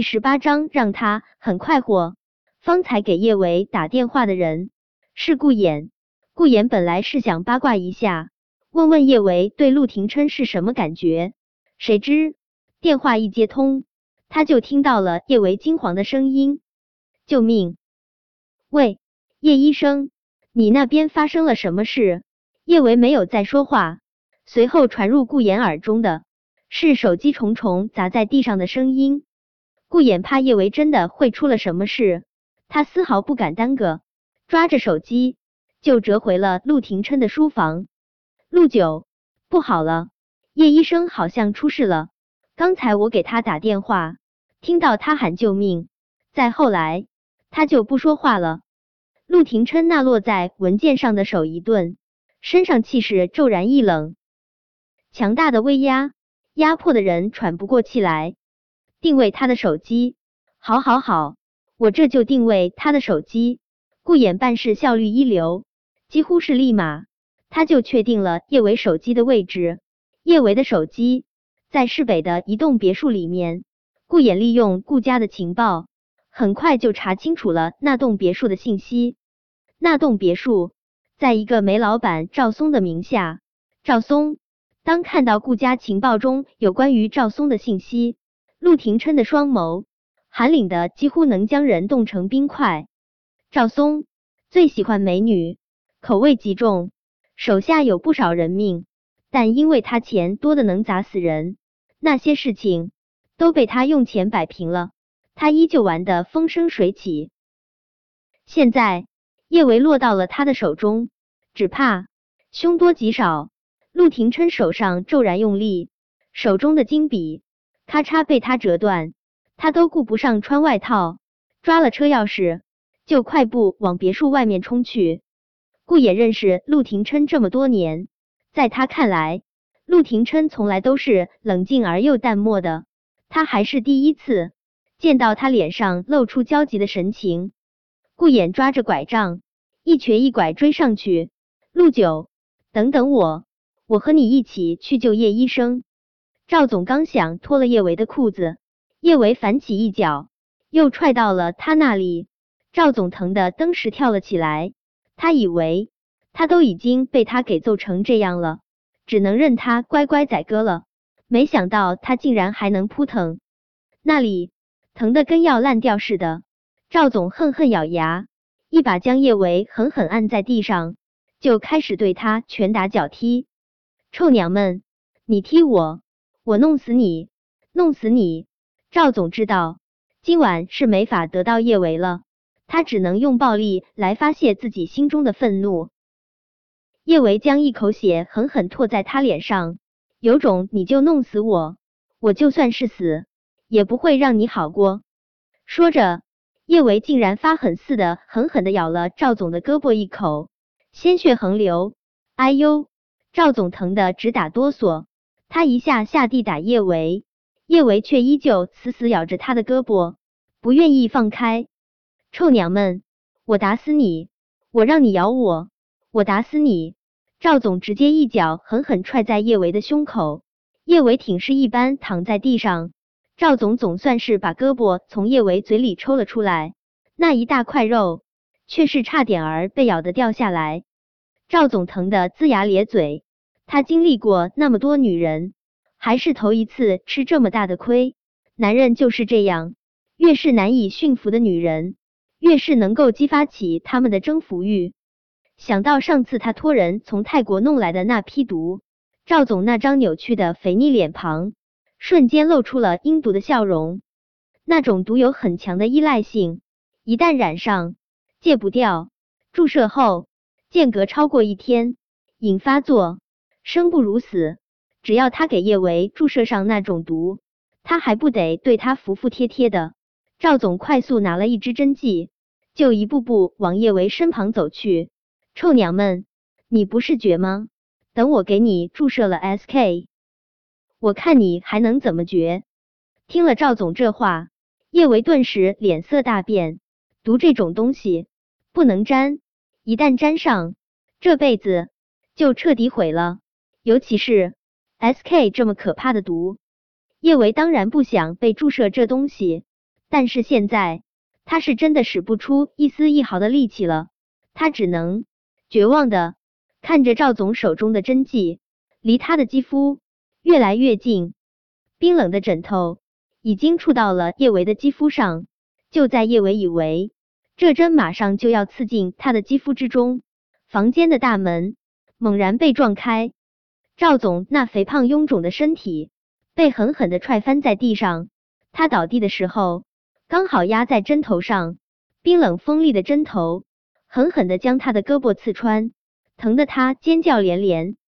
第十八章让他很快活。方才给叶维打电话的人是顾衍。顾衍本来是想八卦一下，问问叶维对陆廷琛是什么感觉，谁知电话一接通，他就听到了叶维惊惶的声音：“救命！喂，叶医生，你那边发生了什么事？”叶维没有再说话，随后传入顾衍耳中的是手机重重砸在地上的声音。顾衍怕叶维真的会出了什么事，他丝毫不敢耽搁，抓着手机就折回了陆廷琛的书房。陆九，不好了，叶医生好像出事了。刚才我给他打电话，听到他喊救命，再后来他就不说话了。陆廷琛那落在文件上的手一顿。身上气势骤然一冷，强大的威压压迫的人喘不过气来。定位他的手机，好，好，好，我这就定位他的手机。顾衍办事效率一流，几乎是立马他就确定了叶维手机的位置。叶维的手机在市北的一栋别墅里面。顾衍利用顾家的情报，很快就查清楚了那栋别墅的信息。那栋别墅。在一个煤老板赵松的名下，赵松当看到顾家情报中有关于赵松的信息，陆廷琛的双眸寒凛的几乎能将人冻成冰块。赵松最喜欢美女，口味极重，手下有不少人命，但因为他钱多的能砸死人，那些事情都被他用钱摆平了，他依旧玩的风生水起。现在。叶维落到了他的手中，只怕凶多吉少。陆廷琛手上骤然用力，手中的金笔咔嚓被他折断，他都顾不上穿外套，抓了车钥匙就快步往别墅外面冲去。顾野认识陆廷琛这么多年，在他看来，陆廷琛从来都是冷静而又淡漠的，他还是第一次见到他脸上露出焦急的神情。顾衍抓着拐杖，一瘸一拐追上去。陆九，等等我，我和你一起去救叶医生。赵总刚想脱了叶维的裤子，叶维反起一脚，又踹到了他那里。赵总疼得登时跳了起来，他以为他都已经被他给揍成这样了，只能任他乖乖宰割了。没想到他竟然还能扑腾，那里疼的跟要烂掉似的。赵总恨恨咬牙，一把将叶维狠狠按在地上，就开始对他拳打脚踢。臭娘们，你踢我，我弄死你，弄死你！赵总知道今晚是没法得到叶维了，他只能用暴力来发泄自己心中的愤怒。叶维将一口血狠狠吐在他脸上，有种你就弄死我，我就算是死也不会让你好过。说着。叶维竟然发狠似的狠狠的咬了赵总的胳膊一口，鲜血横流。哎呦！赵总疼得直打哆嗦，他一下下地打叶维，叶维却依旧死死咬着他的胳膊，不愿意放开。臭娘们，我打死你！我让你咬我，我打死你！赵总直接一脚狠狠踹在叶维的胸口，叶维挺尸一般躺在地上。赵总总算是把胳膊从叶维嘴里抽了出来，那一大块肉却是差点儿被咬得掉下来。赵总疼得龇牙咧嘴，他经历过那么多女人，还是头一次吃这么大的亏。男人就是这样，越是难以驯服的女人，越是能够激发起他们的征服欲。想到上次他托人从泰国弄来的那批毒，赵总那张扭曲的肥腻脸庞。瞬间露出了阴毒的笑容，那种毒有很强的依赖性，一旦染上，戒不掉。注射后间隔超过一天，瘾发作，生不如死。只要他给叶维注射上那种毒，他还不得对他服服帖帖的。赵总快速拿了一支针剂，就一步步往叶维身旁走去。臭娘们，你不是绝吗？等我给你注射了 SK。我看你还能怎么绝？听了赵总这话，叶维顿时脸色大变。毒这种东西不能沾，一旦沾上，这辈子就彻底毁了。尤其是 SK 这么可怕的毒，叶维当然不想被注射这东西。但是现在他是真的使不出一丝一毫的力气了，他只能绝望的看着赵总手中的针剂离他的肌肤越来越近，冰冷的枕头已经触到了叶维的肌肤上。就在叶维以为这针马上就要刺进他的肌肤之中，房间的大门猛然被撞开，赵总那肥胖臃肿的身体被狠狠的踹翻在地上，他倒地的时候刚好压在针头上，冰冷锋利的针头狠狠的将他的胳膊刺穿，疼得他尖叫连连。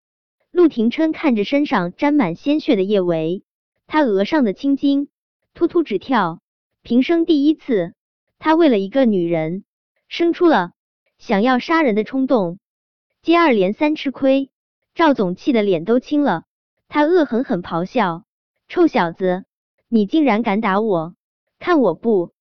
陆廷琛看着身上沾满鲜血的叶维，他额上的青筋突突直跳。平生第一次，他为了一个女人生出了想要杀人的冲动。接二连三吃亏，赵总气得脸都青了，他恶狠狠咆哮：“臭小子，你竟然敢打我！看我不！”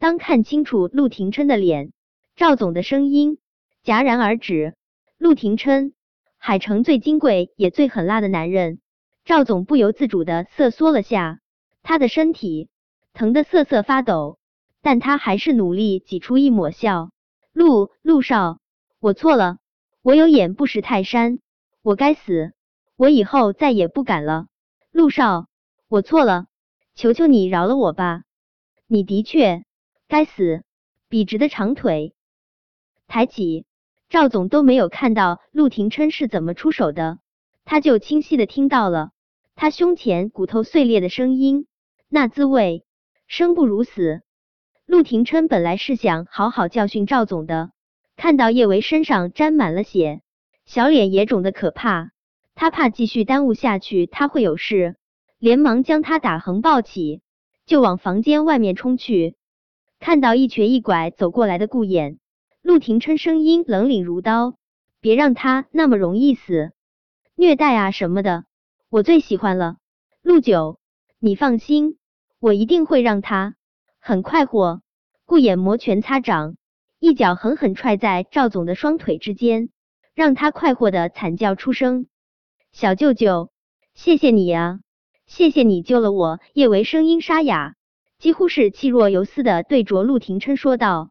当看清楚陆廷琛的脸，赵总的声音戛然而止。陆廷琛，海城最金贵也最狠辣的男人。赵总不由自主的瑟缩了下，他的身体。疼得瑟瑟发抖，但他还是努力挤出一抹笑。陆陆少，我错了，我有眼不识泰山，我该死，我以后再也不敢了。陆少，我错了，求求你饶了我吧。你的确该死，笔直的长腿抬起，赵总都没有看到陆廷琛是怎么出手的，他就清晰的听到了他胸前骨头碎裂的声音，那滋味。生不如死。陆廷琛本来是想好好教训赵总的，看到叶维身上沾满了血，小脸也肿得可怕，他怕继续耽误下去他会有事，连忙将他打横抱起，就往房间外面冲去。看到一瘸一拐走过来的顾衍，陆廷琛声音冷凛如刀：“别让他那么容易死，虐待啊什么的，我最喜欢了。陆九，你放心。”我一定会让他很快活。顾衍摩拳擦掌，一脚狠狠踹在赵总的双腿之间，让他快活的惨叫出声。小舅舅，谢谢你啊，谢谢你救了我。叶维声音沙哑，几乎是气若游丝的对着陆廷琛说道。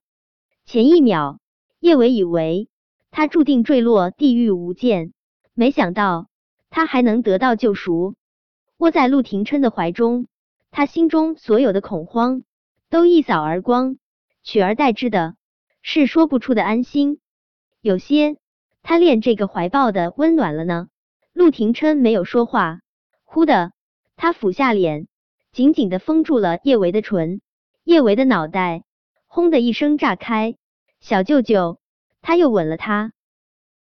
前一秒，叶维以为他注定坠落地狱无间，没想到他还能得到救赎，窝在陆廷琛的怀中。他心中所有的恐慌都一扫而光，取而代之的是说不出的安心。有些他恋这个怀抱的温暖了呢。陆廷琛没有说话，忽的，他俯下脸，紧紧的封住了叶维的唇。叶维的脑袋轰的一声炸开。小舅舅，他又吻了他。